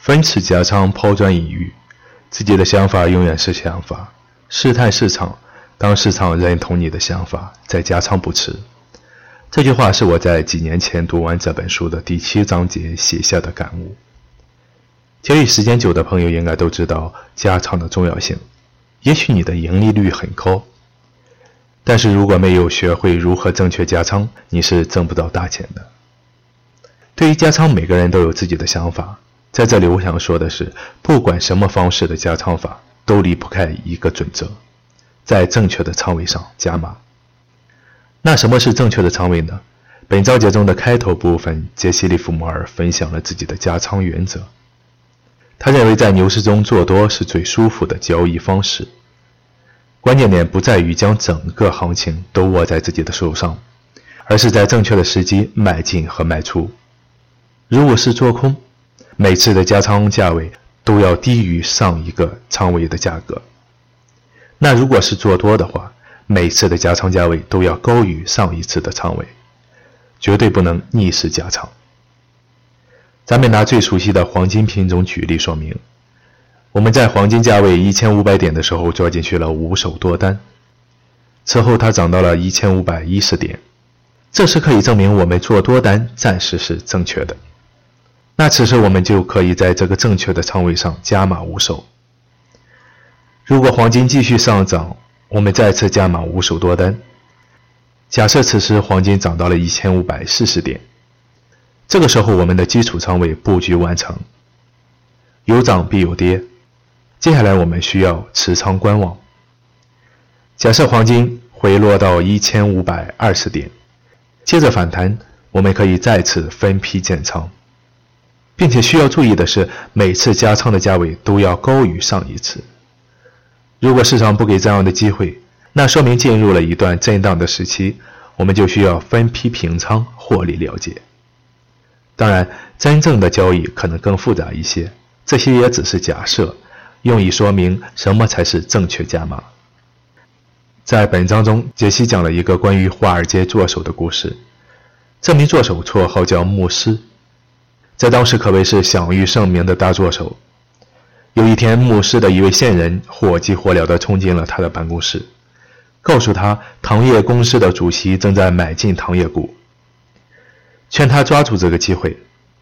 分次加仓抛砖引玉，自己的想法永远是想法，试探市场，当市场认同你的想法，再加仓不迟。这句话是我在几年前读完这本书的第七章节写下的感悟。交易时间久的朋友应该都知道加仓的重要性。也许你的盈利率很高，但是如果没有学会如何正确加仓，你是挣不到大钱的。对于加仓，每个人都有自己的想法。在这里，我想说的是，不管什么方式的加仓法，都离不开一个准则：在正确的仓位上加码。那什么是正确的仓位呢？本章节中的开头部分，杰西·利弗摩尔分享了自己的加仓原则。他认为，在牛市中做多是最舒服的交易方式。关键点不在于将整个行情都握在自己的手上，而是在正确的时机买进和卖出。如果是做空，每次的加仓价位都要低于上一个仓位的价格；那如果是做多的话，每次的加仓价位都要高于上一次的仓位，绝对不能逆势加仓。咱们拿最熟悉的黄金品种举例说明。我们在黄金价位一千五百点的时候做进去了五手多单，此后它涨到了一千五百一十点，这时可以证明我们做多单暂时是正确的。那此时我们就可以在这个正确的仓位上加码五手。如果黄金继续上涨，我们再次加码五手多单。假设此时黄金涨到了一千五百四十点，这个时候我们的基础仓位布局完成。有涨必有跌。接下来我们需要持仓观望。假设黄金回落到一千五百二十点，接着反弹，我们可以再次分批建仓，并且需要注意的是，每次加仓的价位都要高于上一次。如果市场不给这样的机会，那说明进入了一段震荡的时期，我们就需要分批平仓获利了结。当然，真正的交易可能更复杂一些，这些也只是假设。用以说明什么才是正确加码。在本章中，杰西讲了一个关于华尔街作手的故事。这名作手绰号叫牧师，在当时可谓是享誉盛名的大作手。有一天，牧师的一位线人火急火燎地冲进了他的办公室，告诉他糖业公司的主席正在买进糖业股，劝他抓住这个机会，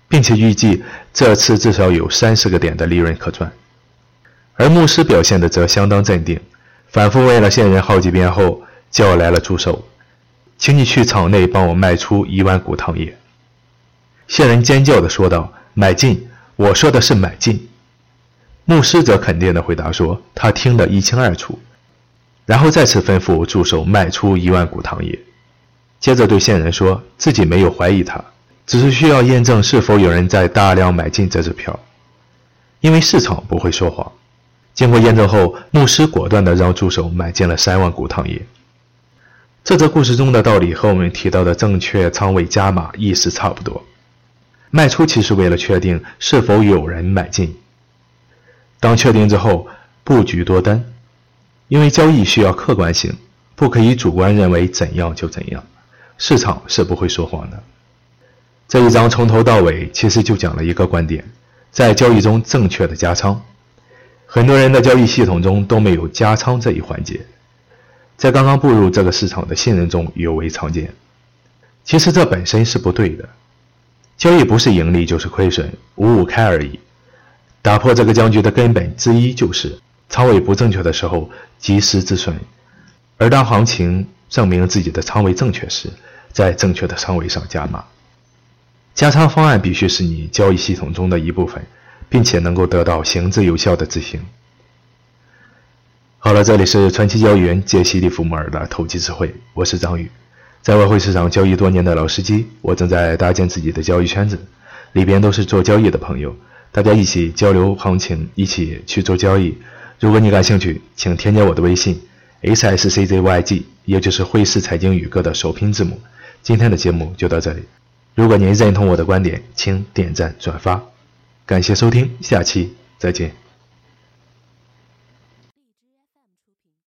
并且预计这次至少有三十个点的利润可赚。而牧师表现的则相当镇定，反复问了线人好几遍后，叫来了助手，请你去场内帮我卖出一万股糖业。线人尖叫的说道：“买进！我说的是买进。”牧师则肯定的回答说：“他听得一清二楚。”然后再次吩咐助手卖出一万股糖业，接着对线人说自己没有怀疑他，只是需要验证是否有人在大量买进这支票，因为市场不会说谎。经过验证后，牧师果断地让助手买进了三万股糖业。这则故事中的道理和我们提到的正确仓位加码意思差不多。卖出其实为了确定是否有人买进。当确定之后，布局多单，因为交易需要客观性，不可以主观认为怎样就怎样，市场是不会说谎的。这一章从头到尾其实就讲了一个观点：在交易中正确的加仓。很多人的交易系统中都没有加仓这一环节，在刚刚步入这个市场的新人中尤为常见。其实这本身是不对的，交易不是盈利就是亏损，五五开而已。打破这个僵局的根本之一就是仓位不正确的时候及时止损，而当行情证明自己的仓位正确时，在正确的仓位上加码。加仓方案必须是你交易系统中的一部分。并且能够得到行之有效的执行。好了，这里是传奇交易员杰西·利弗莫尔的投机智慧，我是张宇，在外汇市场交易多年的老司机，我正在搭建自己的交易圈子，里边都是做交易的朋友，大家一起交流行情，一起去做交易。如果你感兴趣，请添加我的微信 s s c z y g，也就是汇市财经宇哥的首拼字母。今天的节目就到这里，如果您认同我的观点，请点赞转发。感谢收听，下期再见。